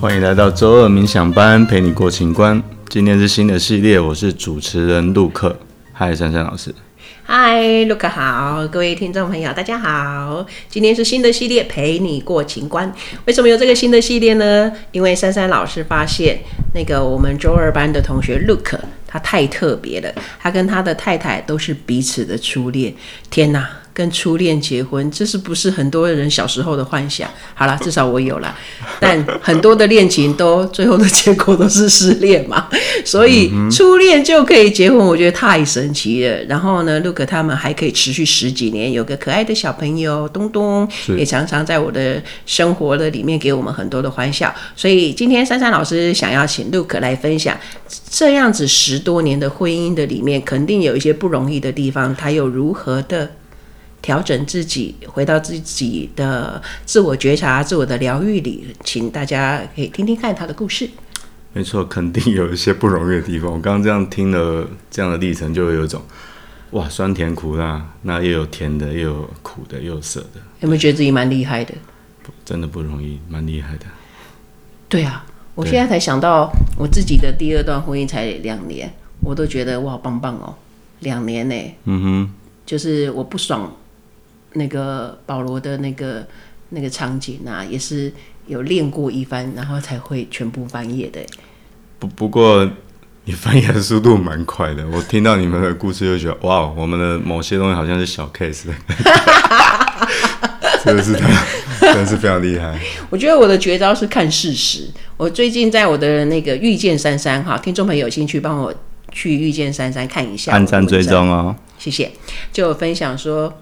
欢迎来到周二冥想班，陪你过情关。今天是新的系列，我是主持人陆克。嗨，珊珊老师。嗨，陆克好，各位听众朋友，大家好。今天是新的系列，陪你过情关。为什么有这个新的系列呢？因为珊珊老师发现，那个我们周二班的同学陆克，他太特别了。他跟他的太太都是彼此的初恋。天哪！跟初恋结婚，这是不是很多人小时候的幻想？好了，至少我有了。但很多的恋情都最后的结果都是失恋嘛，所以初恋就可以结婚，我觉得太神奇了。然后呢，Luke 他们还可以持续十几年，有个可爱的小朋友东东，也常常在我的生活的里面给我们很多的欢笑。所以今天珊珊老师想要请 Luke 来分享，这样子十多年的婚姻的里面，肯定有一些不容易的地方，他又如何的？调整自己，回到自己的自我觉察、自我的疗愈里，请大家可以听听看他的故事。没错，肯定有一些不容易的地方。我刚刚这样听了这样的历程，就会有一种哇，酸甜苦辣，那又有甜的，又有苦的，又有涩的。有没有觉得自己蛮厉害的？真的不容易，蛮厉害的。对啊，我现在才想到，我自己的第二段婚姻才两年，我都觉得我好棒棒哦，两年呢。嗯哼，就是我不爽。那个保罗的那个那个场景啊，也是有练过一番，然后才会全部翻页的。不不过你翻页的速度蛮快的，我听到你们的故事就觉得哇，我们的某些东西好像是小 case，真的 是他，真的是非常厉害。我觉得我的绝招是看事实。我最近在我的那个遇见珊珊哈，听众朋友有兴趣帮我去遇见珊珊看一下，按赞追踪哦，谢谢。就分享说。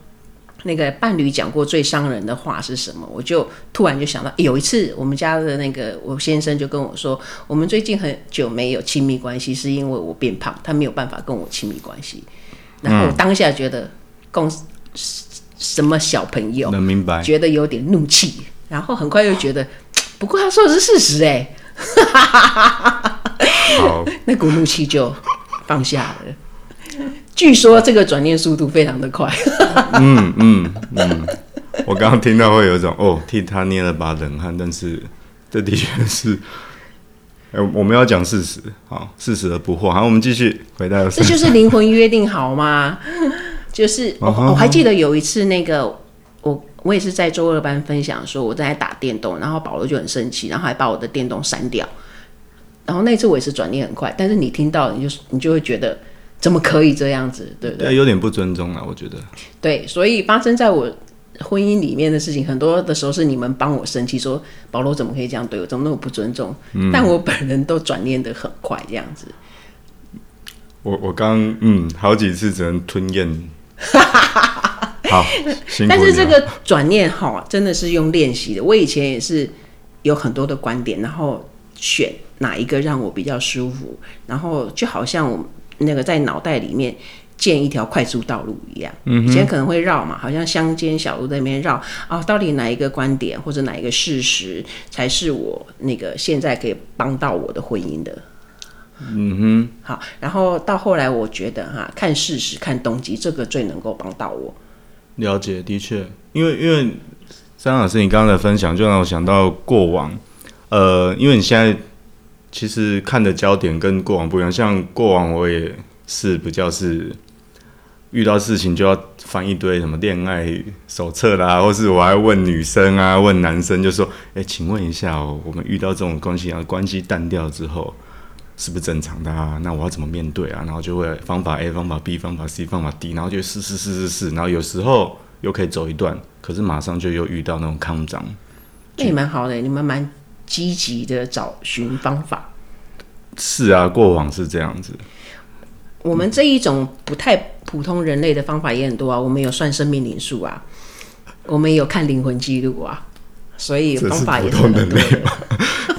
那个伴侣讲过最伤人的话是什么？我就突然就想到，有一次我们家的那个我先生就跟我说，我们最近很久没有亲密关系，是因为我变胖，他没有办法跟我亲密关系。然后我当下觉得，共什么小朋友能明白，觉得有点怒气，然后很快又觉得，不过他说的是事实哎，好，那股怒气就放下了。据说这个转念速度非常的快。嗯嗯嗯，我刚刚听到会有一种哦，替他捏了把冷汗，但是这的确是，哎、欸，我们要讲事实，好，事实而不惑。好，我们继续回到。这就是灵魂约定好吗？就是我我还记得有一次，那个我我也是在周二班分享说我在打电动，然后保罗就很生气，然后还把我的电动删掉。然后那次我也是转念很快，但是你听到你就你就会觉得。怎么可以这样子？对不对？有点不尊重啊，我觉得。对，所以发生在我婚姻里面的事情，很多的时候是你们帮我生气，说保罗怎么可以这样对我，怎么那么不尊重？嗯、但我本人都转念的很快，这样子。我我刚嗯，好几次只能吞咽。好，但是这个转念哈，真的是用练习的。我以前也是有很多的观点，然后选哪一个让我比较舒服，然后就好像我。那个在脑袋里面建一条快速道路一样，嗯以前可能会绕嘛，好像乡间小路在那边绕啊，到底哪一个观点或者哪一个事实才是我那个现在可以帮到我的婚姻的？嗯哼，好，然后到后来我觉得哈，看事实、看动机，这个最能够帮到我。了解，的确，因为因为张老师你刚刚的分享就让我想到过往，呃，因为你现在。其实看的焦点跟过往不一样，像过往我也是比较是遇到事情就要翻一堆什么恋爱手册啦，或是我还问女生啊、问男生，就说：“哎，请问一下哦，我们遇到这种关系啊，关系淡掉之后是不是正常的啊？那我要怎么面对啊？”然后就会方法 A、方法 B、方法 C、方法 D，然后就试试试试试，然后有时候又可以走一段，可是马上就又遇到那种抗争。那也蛮好的，你们蛮。积极的找寻方法，是啊，过往是这样子。我们这一种不太普通人类的方法也很多啊，我们有算生命灵数啊，我们有看灵魂记录啊，所以方法也很多。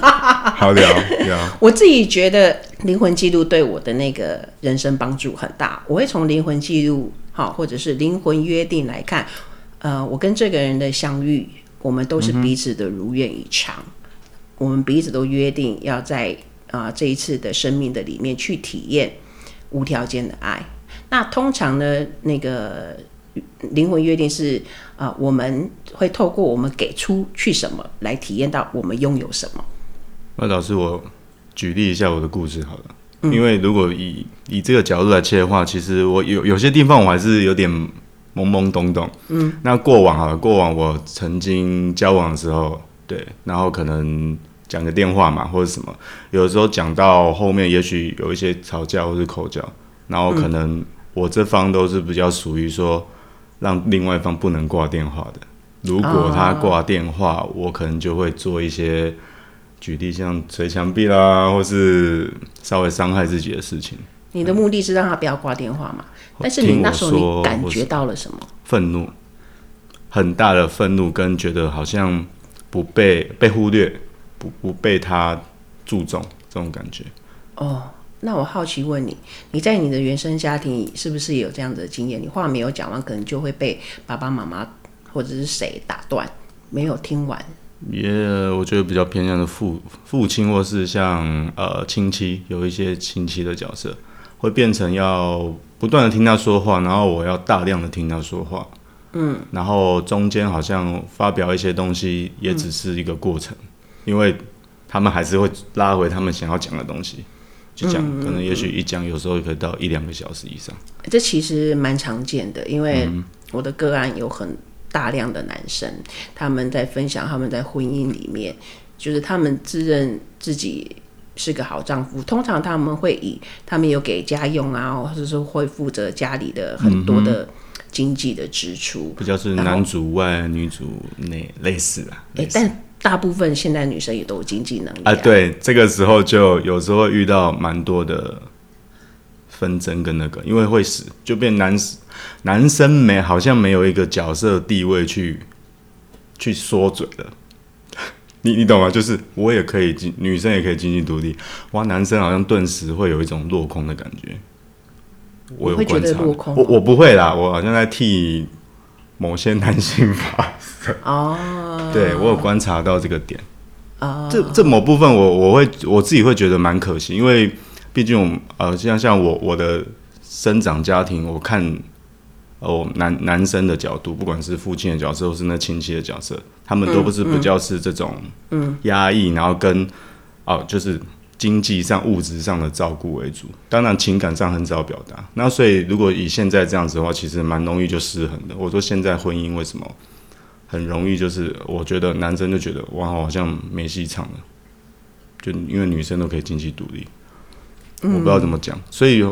好聊聊。我自己觉得灵魂记录对我的那个人生帮助很大，我会从灵魂记录好，或者是灵魂约定来看，呃，我跟这个人的相遇，我们都是彼此的如愿以偿。嗯我们彼此都约定要在啊、呃、这一次的生命的里面去体验无条件的爱。那通常呢，那个灵魂约定是啊、呃，我们会透过我们给出去什么来体验到我们拥有什么。那老师，我举例一下我的故事好了。嗯、因为如果以以这个角度来切的话，其实我有有些地方我还是有点懵懵懂懂。嗯，那过往好了，过往我曾经交往的时候，对，然后可能讲个电话嘛，或者什么，有的时候讲到后面，也许有一些吵架或是口角，然后可能我这方都是比较属于说让另外一方不能挂电话的。如果他挂电话，哦、我可能就会做一些。举例像捶墙壁啦，或是稍微伤害自己的事情。你的目的是让他不要挂电话嘛？但是你那时候你感觉到了什么？愤怒，很大的愤怒，跟觉得好像不被被忽略，不不被他注重这种感觉。哦，那我好奇问你，你在你的原生家庭是不是也有这样子的经验？你话没有讲完，可能就会被爸爸妈妈或者是谁打断，没有听完。也、yeah, 我觉得比较偏向的父父亲，或是像呃亲戚，有一些亲戚的角色，会变成要不断的听他说话，然后我要大量的听他说话，嗯，然后中间好像发表一些东西，也只是一个过程，嗯、因为他们还是会拉回他们想要讲的东西，就讲，嗯、可能也许一讲，有时候可以到一两个小时以上。这其实蛮常见的，因为我的个案有很。大量的男生，他们在分享他们在婚姻里面，就是他们自认自己是个好丈夫。通常他们会以他们有给家用啊，或者是会负责家里的很多的经济的支出，比较是男主外女主内类似啊。哎、欸，但大部分现在女生也都有经济能力啊。啊对，这个时候就有时候会遇到蛮多的纷争跟那个，因为会死就变男。男生没好像没有一个角色地位去去说嘴了，你你懂吗？就是我也可以经，女生也可以经济独立，哇，男生好像顿时会有一种落空的感觉。我有观察，我我不会啦，我好像在替某些男性发声。哦，对我有观察到这个点。哦，这这某部分我我会我自己会觉得蛮可惜，因为毕竟我呃像像我我的生长家庭，我看。哦，男男生的角度，不管是父亲的角色，或是那亲戚的角色，他们都不是比较是这种嗯压抑，然后跟哦，就是经济上、物质上的照顾为主。当然，情感上很少表达。那所以，如果以现在这样子的话，其实蛮容易就失衡的。我说现在婚姻为什么很容易？就是我觉得男生就觉得哇，好像没戏唱了，就因为女生都可以经济独立，我不知道怎么讲，所以。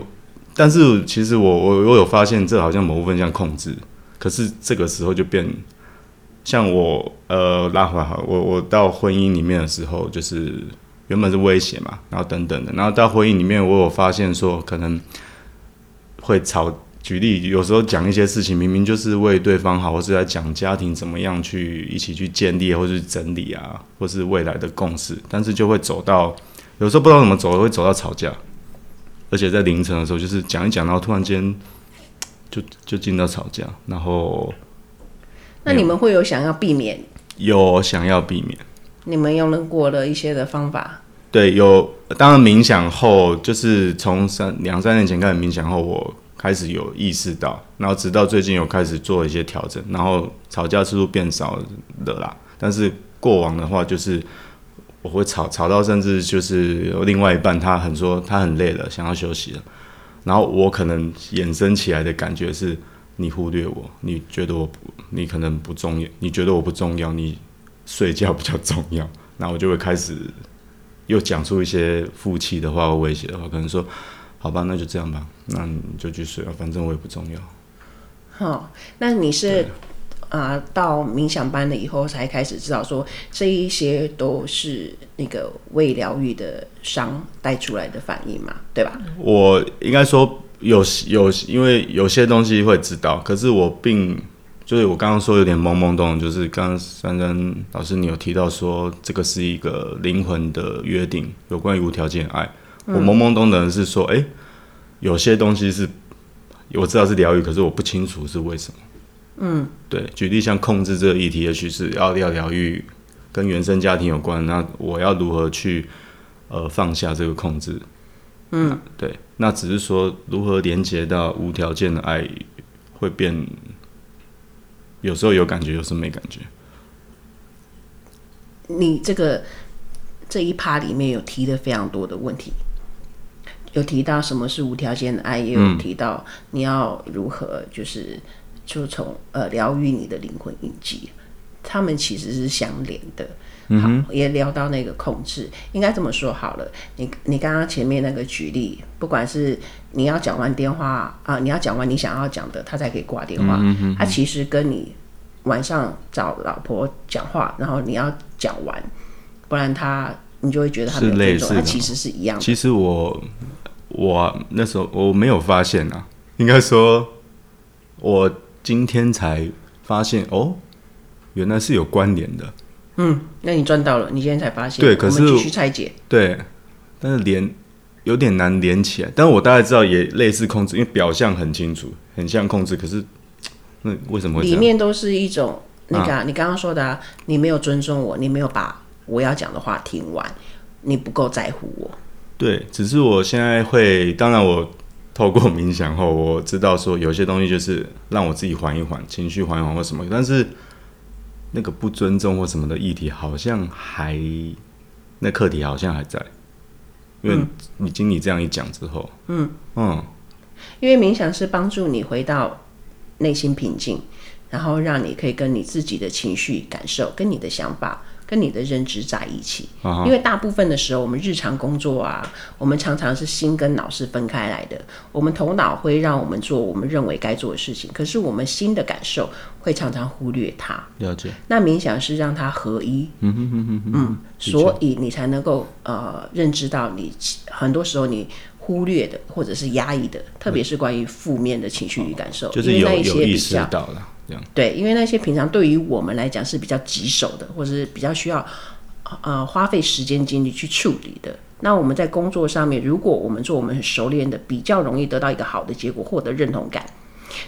但是其实我我我有发现，这好像某部分像控制，可是这个时候就变，像我呃拉回来好，我我到婚姻里面的时候，就是原本是威胁嘛，然后等等的，然后到婚姻里面，我有发现说可能会吵，举例有时候讲一些事情，明明就是为对方好，或是在讲家庭怎么样去一起去建立，或是整理啊，或是未来的共识，但是就会走到有时候不知道怎么走，会走到吵架。而且在凌晨的时候，就是讲一讲，然后突然间就就进到吵架，然后那你们会有想要避免？有想要避免？你们用了过了一些的方法？对，有。当然冥想后，就是从三两三年前开始冥想后，我开始有意识到，然后直到最近有开始做一些调整，然后吵架次数变少了啦。但是过往的话，就是。我会吵吵到甚至就是另外一半，他很说他很累了，想要休息了。然后我可能衍生起来的感觉是，你忽略我，你觉得我不，你可能不重要，你觉得我不重要，你睡觉比较重要。然后我就会开始又讲出一些负气的话或威胁的话，可能说，好吧，那就这样吧，那你就去睡了，反正我也不重要。好，那你是？啊，到冥想班了以后，才开始知道说，这一些都是那个未疗愈的伤带出来的反应嘛，对吧？我应该说有有，因为有些东西会知道，可是我并就是我刚刚说有点懵懵懂，就是刚刚珊珊老师你有提到说，这个是一个灵魂的约定，有关于无条件爱。嗯、我懵懵懂懂的是说，哎、欸，有些东西是我知道是疗愈，可是我不清楚是为什么。嗯，对，举例像控制这个议题，也许是要要疗愈，跟原生家庭有关。那我要如何去呃放下这个控制？嗯，对，那只是说如何连接到无条件的爱，会变，有时候有感觉，有时候没感觉。你这个这一趴里面有提的非常多的问题，有提到什么是无条件的爱，也有提到你要如何就是就从呃疗愈你的灵魂印记，他们其实是相连的。好，也聊到那个控制，应该这么说好了。你你刚刚前面那个举例，不管是你要讲完电话啊、呃，你要讲完你想要讲的，他才可以挂电话。他其实跟你晚上找老婆讲话，然后你要讲完，不然他你就会觉得他没有尊重。他其实是一样的。其实我我那时候我没有发现啊，应该说我今天才发现哦，原来是有关联的。嗯，那你赚到了，你今天才发现。对，可是继续拆解。对，但是连有点难连起来。但是我大概知道，也类似控制，因为表象很清楚，很像控制。可是那为什么会？里面都是一种那个、啊，你刚刚说的、啊，你没有尊重我，你没有把我要讲的话听完，你不够在乎我。对，只是我现在会，当然我透过冥想后，我知道说有些东西就是让我自己缓一缓，情绪缓一缓或什么，但是。那个不尊重或什么的议题，好像还那课题好像还在，因为你经你这样一讲之后，嗯嗯，因为冥想是帮助你回到内心平静，然后让你可以跟你自己的情绪感受、跟你的想法。跟你的认知在一起，因为大部分的时候，我们日常工作啊，我们常常是心跟脑是分开来的。我们头脑会让我们做我们认为该做的事情，可是我们心的感受会常常忽略它。了解。那冥想是让它合一，嗯哼哼哼哼嗯，所以你才能够呃认知到你很多时候你忽略的或者是压抑的，特别是关于负面的情绪与感受，就是有有意识到了。对，因为那些平常对于我们来讲是比较棘手的，或者是比较需要呃花费时间精力去处理的。那我们在工作上面，如果我们做我们很熟练的，比较容易得到一个好的结果，获得认同感。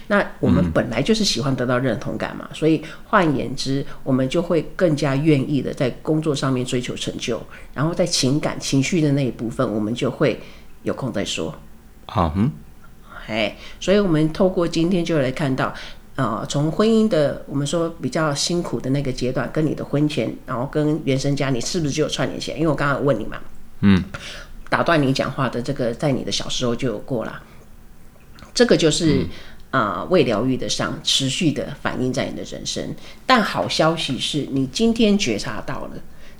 那我们本来就是喜欢得到认同感嘛，嗯、所以换言之，我们就会更加愿意的在工作上面追求成就，然后在情感情绪的那一部分，我们就会有空再说。好，嗯，哎，所以我们透过今天就来看到。呃，从婚姻的我们说比较辛苦的那个阶段，跟你的婚前，然后跟原生家，庭是不是就有串联起来？因为我刚刚问你嘛，嗯，打断你讲话的这个，在你的小时候就有过了，这个就是啊、嗯呃，未疗愈的伤持续的反映在你的人生。但好消息是你今天觉察到了，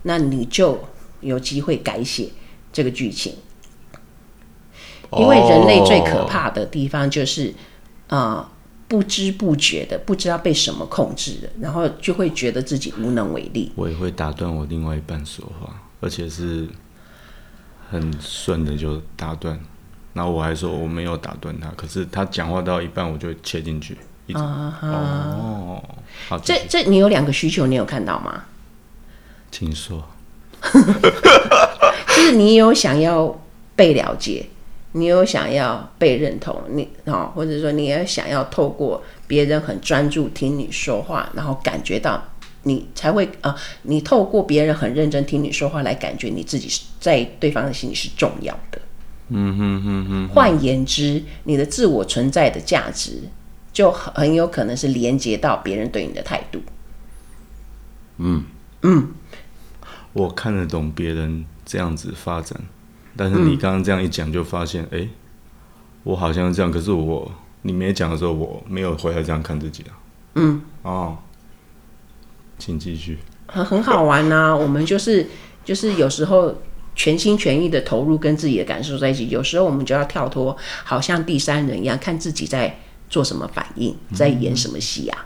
那你就有机会改写这个剧情，因为人类最可怕的地方就是啊。呃不知不觉的，不知道被什么控制了，然后就会觉得自己无能为力。我也会打断我另外一半说话，而且是很顺的就打断，然后我还说我没有打断他，可是他讲话到一半我就切进去。啊哈！哦，好，这这你有两个需求，你有看到吗？请说。就是你有想要被了解。你有想要被认同，你哦，或者说你也想要透过别人很专注听你说话，然后感觉到你才会啊，你透过别人很认真听你说话来感觉你自己是在对方的心里是重要的。嗯哼哼哼。换言之，你的自我存在的价值就很有可能是连接到别人对你的态度。嗯嗯，我看得懂别人这样子发展。但是你刚刚这样一讲，就发现，哎、嗯欸，我好像这样，可是我你没讲的时候，我没有回来这样看自己啊。嗯，哦，请继续。很很好玩呐、啊，我们就是就是有时候全心全意的投入跟自己的感受在一起，有时候我们就要跳脱，好像第三人一样，看自己在做什么反应，在演什么戏啊，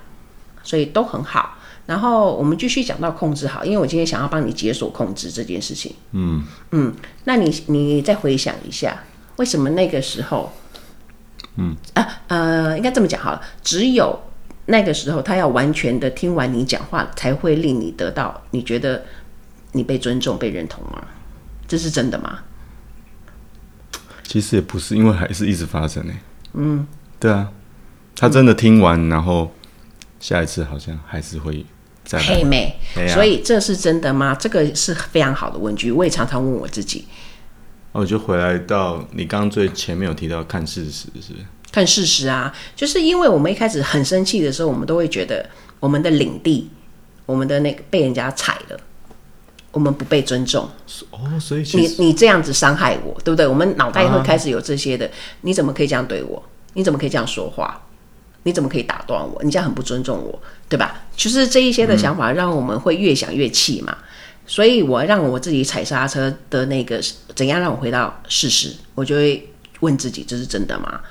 嗯、所以都很好。然后我们继续讲到控制好，因为我今天想要帮你解锁控制这件事情。嗯嗯，那你你再回想一下，为什么那个时候，嗯啊呃，应该这么讲好了，只有那个时候他要完全的听完你讲话，才会令你得到你觉得你被尊重、被认同吗？这是真的吗？其实也不是，因为还是一直发生呢。嗯，对啊，他真的听完，嗯、然后下一次好像还是会。黑妹，所以这是真的吗？这个是非常好的问句，我也常常问我自己。我就回来到你刚刚最前面有提到看事实，是看事实啊，就是因为我们一开始很生气的时候，我们都会觉得我们的领地，我们的那个被人家踩了，我们不被尊重。哦，所以你你这样子伤害我，对不对？我们脑袋会开始有这些的。啊、你怎么可以这样对我？你怎么可以这样说话？你怎么可以打断我？你这样很不尊重我，对吧？就是这一些的想法，让我们会越想越气嘛。嗯、所以我让我自己踩刹车的那个怎样让我回到事实？我就会问自己：这是真的吗？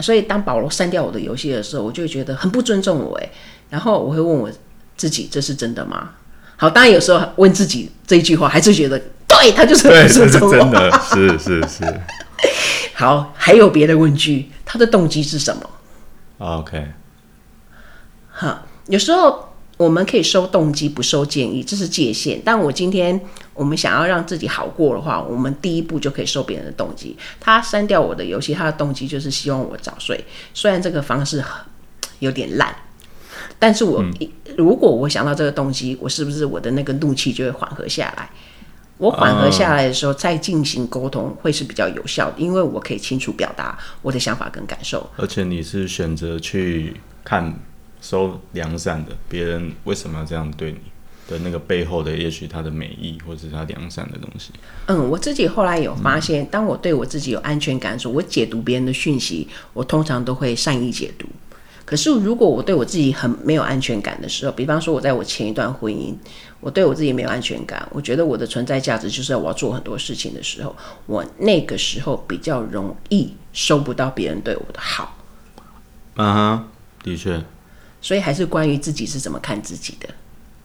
所以当保罗删掉我的游戏的时候，我就会觉得很不尊重我诶，然后我会问我自己：这是真的吗？好，当然有时候问自己这一句话，还是觉得对他就是很不尊重真的，是是是。好，还有别的问句，他的动机是什么？OK。好，有时候我们可以收动机，不收建议，这是界限。但我今天我们想要让自己好过的话，我们第一步就可以收别人的动机。他删掉我的游戏，他的动机就是希望我早睡。虽然这个方式很有点烂，但是我、如果我想到这个动机，我是不是我的那个怒气就会缓和下来？我缓和下来的时候，再进行沟通会是比较有效的，因为我可以清楚表达我的想法跟感受。而且你是选择去看收良善的别人为什么要这样对你的那个背后的，也许他的美意或者是他良善的东西。嗯，我自己后来有发现，当我对我自己有安全感的时候，我解读别人的讯息，我通常都会善意解读。可是，如果我对我自己很没有安全感的时候，比方说我在我前一段婚姻，我对我自己没有安全感，我觉得我的存在价值就是我要做很多事情的时候，我那个时候比较容易收不到别人对我的好。嗯哼，的确。所以还是关于自己是怎么看自己的。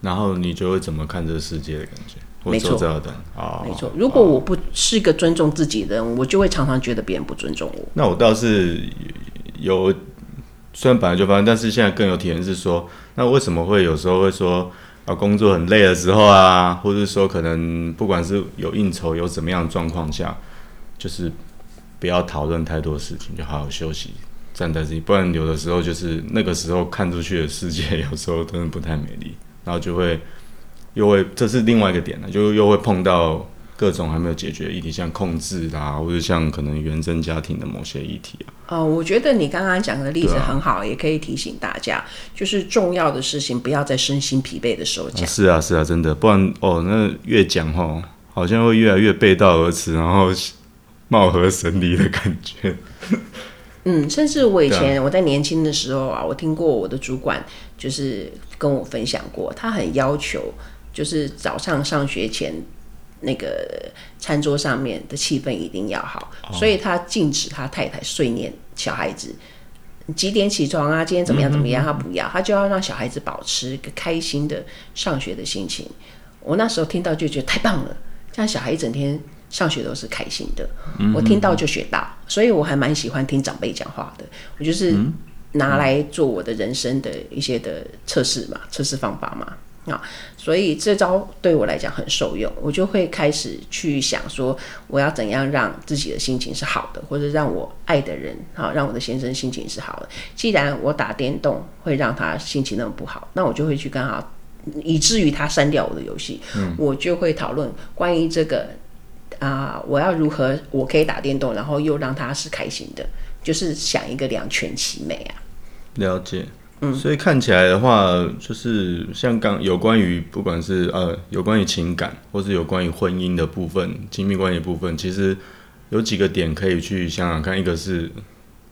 然后你就会怎么看这个世界的感觉？没错的啊，没错。如果我不是个尊重自己的人，我就会常常觉得别人不尊重我。那我倒是有。虽然本来就发生，但是现在更有体验是说，那为什么会有时候会说啊，工作很累的时候啊，或者说可能不管是有应酬有怎么样的状况下，就是不要讨论太多事情，就好好休息，站在自己，不然有的时候就是那个时候看出去的世界，有时候真的不太美丽，然后就会又会，这是另外一个点了，就又会碰到。各种还没有解决的议题，像控制啊，或者像可能原生家庭的某些议题啊。哦，我觉得你刚刚讲的例子很好，啊、也可以提醒大家，就是重要的事情不要在身心疲惫的时候讲。是啊，是啊，真的，不然哦，那越讲哦，好像会越来越背道而驰，然后貌合神离的感觉。嗯，甚至我以前我在年轻的时候啊，我听过我的主管就是跟我分享过，他很要求，就是早上上学前。那个餐桌上面的气氛一定要好，所以他禁止他太太碎念小孩子几点起床啊，今天怎么样怎么样，他不要，他就要让小孩子保持一个开心的上学的心情。我那时候听到就觉得太棒了，这样小孩一整天上学都是开心的，我听到就学到，所以我还蛮喜欢听长辈讲话的，我就是拿来做我的人生的一些的测试嘛，测试方法嘛。啊，所以这招对我来讲很受用，我就会开始去想说，我要怎样让自己的心情是好的，或者让我爱的人，好，让我的先生心情是好的。既然我打电动会让他心情那么不好，那我就会去跟他，以至于他删掉我的游戏，嗯，我就会讨论关于这个啊，呃，我要如何我可以打电动，然后又让他是开心的，就是想一个两全其美啊。了解。嗯，所以看起来的话，就是像刚有关于不管是呃有关于情感，或是有关于婚姻的部分、亲密关系的部分，其实有几个点可以去想想看。一个是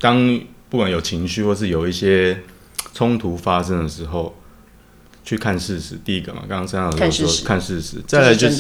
当不管有情绪或是有一些冲突发生的时候，去看事实。第一个嘛，刚刚三老师说看事实，再来就是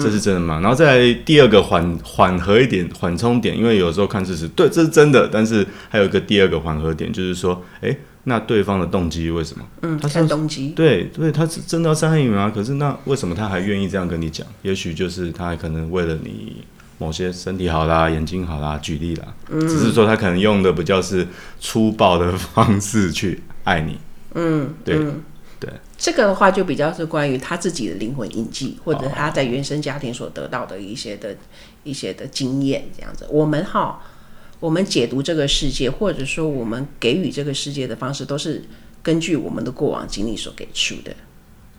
这是真的吗？然后再来第二个缓缓和一点缓冲点，因为有时候看事实，对，这是真的。但是还有一个第二个缓和点，就是说，哎。那对方的动机为什么？嗯，他是动机。对对，他是真的要伤害你吗？可是那为什么他还愿意这样跟你讲？也许就是他还可能为了你某些身体好啦、眼睛好啦，举例啦，嗯，只是说他可能用的比较是粗暴的方式去爱你。嗯，对嗯对。这个的话就比较是关于他自己的灵魂印记，或者他在原生家庭所得到的一些的、一些的经验，这样子。我们哈。我们解读这个世界，或者说我们给予这个世界的方式，都是根据我们的过往经历所给出的。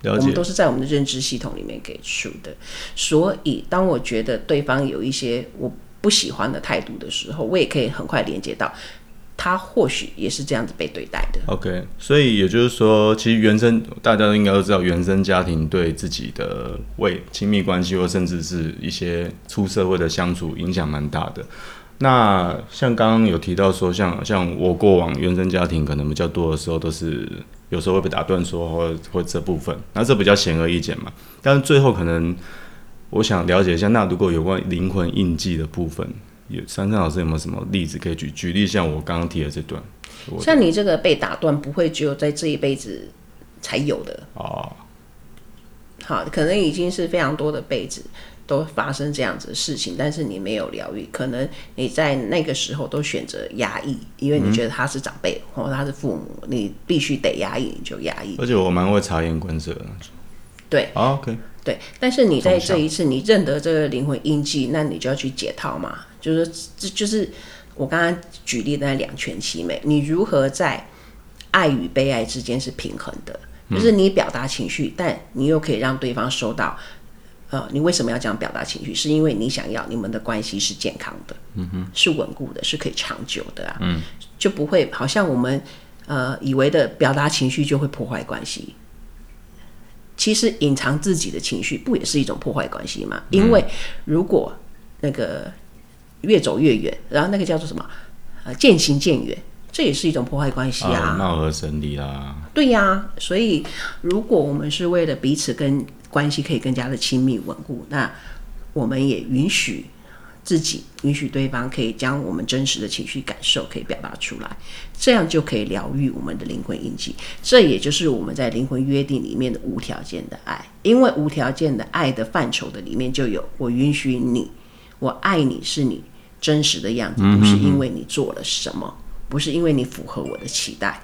了解。我们都是在我们的认知系统里面给出的。所以，当我觉得对方有一些我不喜欢的态度的时候，我也可以很快连接到他或许也是这样子被对待的。OK，所以也就是说，其实原生大家都应该都知道，原生家庭对自己的为亲密关系或甚至是一些出社会的相处影响蛮大的。那像刚刚有提到说，像像我过往原生家庭可能比较多的时候，都是有时候会被打断说或或这部分，那这比较显而易见嘛。但是最后可能我想了解一下，那如果有关灵魂印记的部分。有珊珊老师有没有什么例子可以举？举例像我刚刚提的这段，像你这个被打断，不会只有在这一辈子才有的哦。好，可能已经是非常多的辈子都发生这样子的事情，但是你没有疗愈，可能你在那个时候都选择压抑，因为你觉得他是长辈、嗯、或他是父母，你必须得压抑，你就压抑。而且我蛮会察言观色的。对、哦、OK。对，但是你在这一次你认得这个灵魂印记，那你就要去解套嘛。就是这就是我刚刚举例的那两全其美。你如何在爱与被爱之间是平衡的？就是你表达情绪，但你又可以让对方收到。呃，你为什么要这样表达情绪？是因为你想要你们的关系是健康的，嗯哼，是稳固的，是可以长久的啊。嗯，就不会好像我们呃以为的表达情绪就会破坏关系。其实隐藏自己的情绪不也是一种破坏关系吗？因为如果那个越走越远，然后那个叫做什么？呃，渐行渐远，这也是一种破坏关系啊。貌合神离啦。对呀、啊，所以如果我们是为了彼此跟关系可以更加的亲密稳固，那我们也允许。自己允许对方可以将我们真实的情绪感受可以表达出来，这样就可以疗愈我们的灵魂印记。这也就是我们在灵魂约定里面的无条件的爱。因为无条件的爱的范畴的里面就有我允许你，我爱你是你真实的样子，不是因为你做了什么，不是因为你符合我的期待。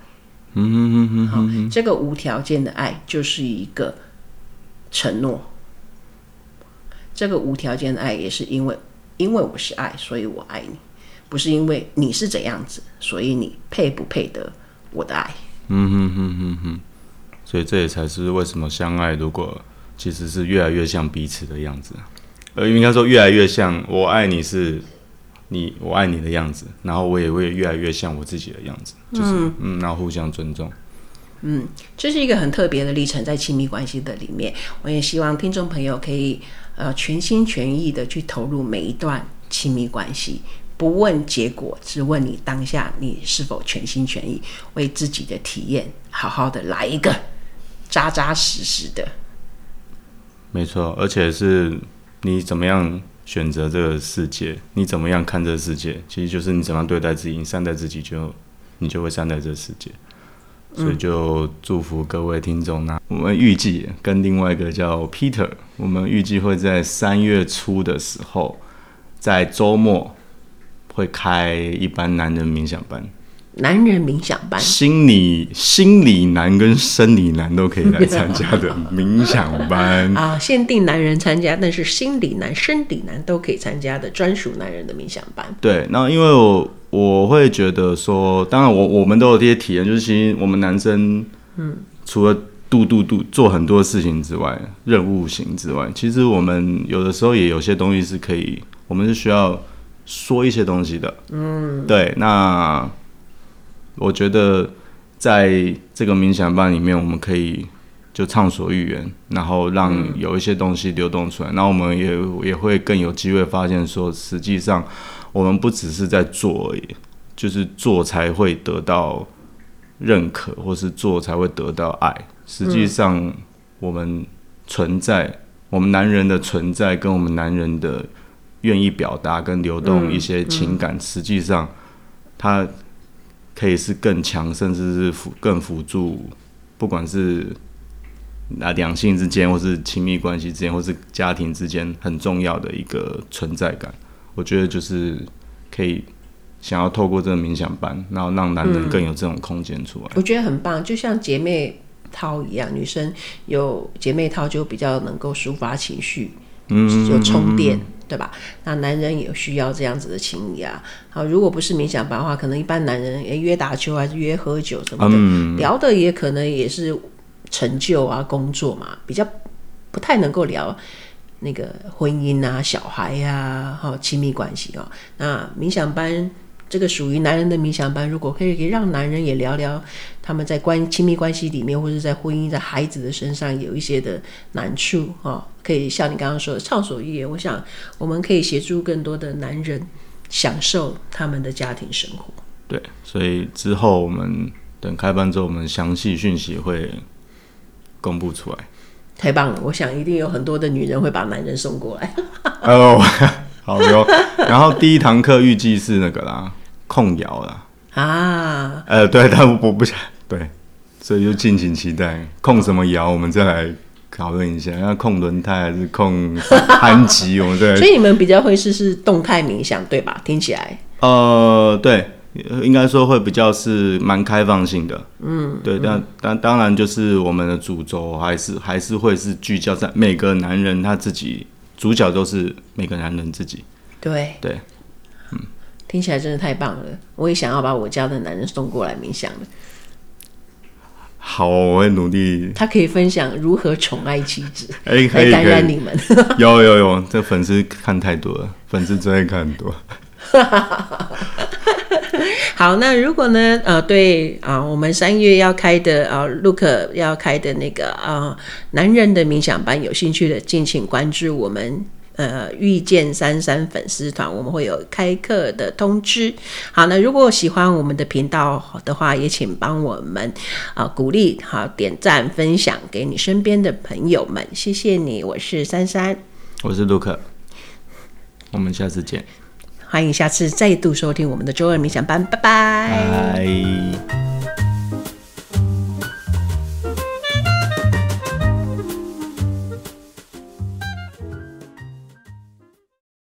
嗯嗯嗯嗯。好，这个无条件的爱就是一个承诺。这个无条件的爱也是因为。因为我是爱，所以我爱你，不是因为你是怎样子，所以你配不配得我的爱？嗯哼哼哼哼，所以这也才是为什么相爱，如果其实是越来越像彼此的样子，呃，应该说越来越像我爱你是你我爱你的样子，然后我也会越来越像我自己的样子，就是嗯，嗯，然后互相尊重。嗯，这是一个很特别的历程，在亲密关系的里面，我也希望听众朋友可以呃全心全意的去投入每一段亲密关系，不问结果，只问你当下你是否全心全意为自己的体验好好的来一个扎扎实实的。没错，而且是你怎么样选择这个世界，你怎么样看这个世界，其实就是你怎么样对待自己，你善待自己就，你就会善待这个世界。所以就祝福各位听众呢。我们预计跟另外一个叫 Peter，我们预计会在三月初的时候，在周末会开一班男人冥想班。男人冥想班，心理心理男跟生理男都可以来参加的冥想班 啊，限定男人参加，但是心理男、生理男都可以参加的专属男人的冥想班。对，那因为我。我会觉得说，当然我我们都有这些体验，就是其实我们男生，嗯，除了度度度做很多事情之外，任务型之外，其实我们有的时候也有些东西是可以，我们是需要说一些东西的，嗯，对。那我觉得在这个冥想班里面，我们可以就畅所欲言，然后让有一些东西流动出来，那、嗯、我们也也会更有机会发现说，实际上。我们不只是在做而已，就是做才会得到认可，或是做才会得到爱。实际上，我们存在，嗯、我们男人的存在，跟我们男人的愿意表达跟流动一些情感，实际上，它可以是更强，甚至是辅更辅助，不管是那两性之间，或是亲密关系之间，或是家庭之间，很重要的一个存在感。我觉得就是可以想要透过这个冥想班，然后让男人更有这种空间出来。我觉得很棒，就像姐妹套一样，女生有姐妹套就比较能够抒发情绪，嗯，有充电，对吧？那男人也需要这样子的情谊啊。好，如果不是冥想班的话，可能一般男人也约打球还是约喝酒什么的，嗯，聊的也可能也是成就啊、工作嘛，比较不太能够聊。那个婚姻啊、小孩呀、啊、哈、亲密关系哦，那冥想班这个属于男人的冥想班，如果可以，可以让男人也聊聊他们在关亲密关系里面，或者在婚姻、在孩子的身上有一些的难处哦，可以像你刚刚说的畅所欲言。我想我们可以协助更多的男人享受他们的家庭生活。对，所以之后我们等开班之后，我们详细讯息会公布出来。太棒了！我想一定有很多的女人会把男人送过来。哦。好哟，然后第一堂课预计是那个啦，控摇啦。啊，呃，对，但我不想对，所以就敬请期待。控什么摇，我们再来讨论一下。要控轮胎还是控扳机？我们再。所以你们比较会是是动态冥想，对吧？听起来。呃，对，应该说会比较是蛮开放性的。嗯，对，但但当然就是我们的主轴还是还是会是聚焦在每个男人他自己。主角都是每个男人自己。对对，嗯，听起来真的太棒了！我也想要把我家的男人送过来冥想了。好，我会努力。他可以分享如何宠爱妻子，哎，可以感染你们。有有有，这粉丝看太多了，粉丝真的看很多。好，那如果呢？呃，对啊，我们三月要开的啊，Look 要开的那个啊，男人的冥想班，有兴趣的敬请关注我们呃遇见珊珊粉丝团，我们会有开课的通知。好，那如果喜欢我们的频道的话，也请帮我们啊鼓励，好点赞分享给你身边的朋友们，谢谢你。我是珊珊，我是陆克我们下次见。欢迎下次再度收听我们的周二冥想班，拜拜。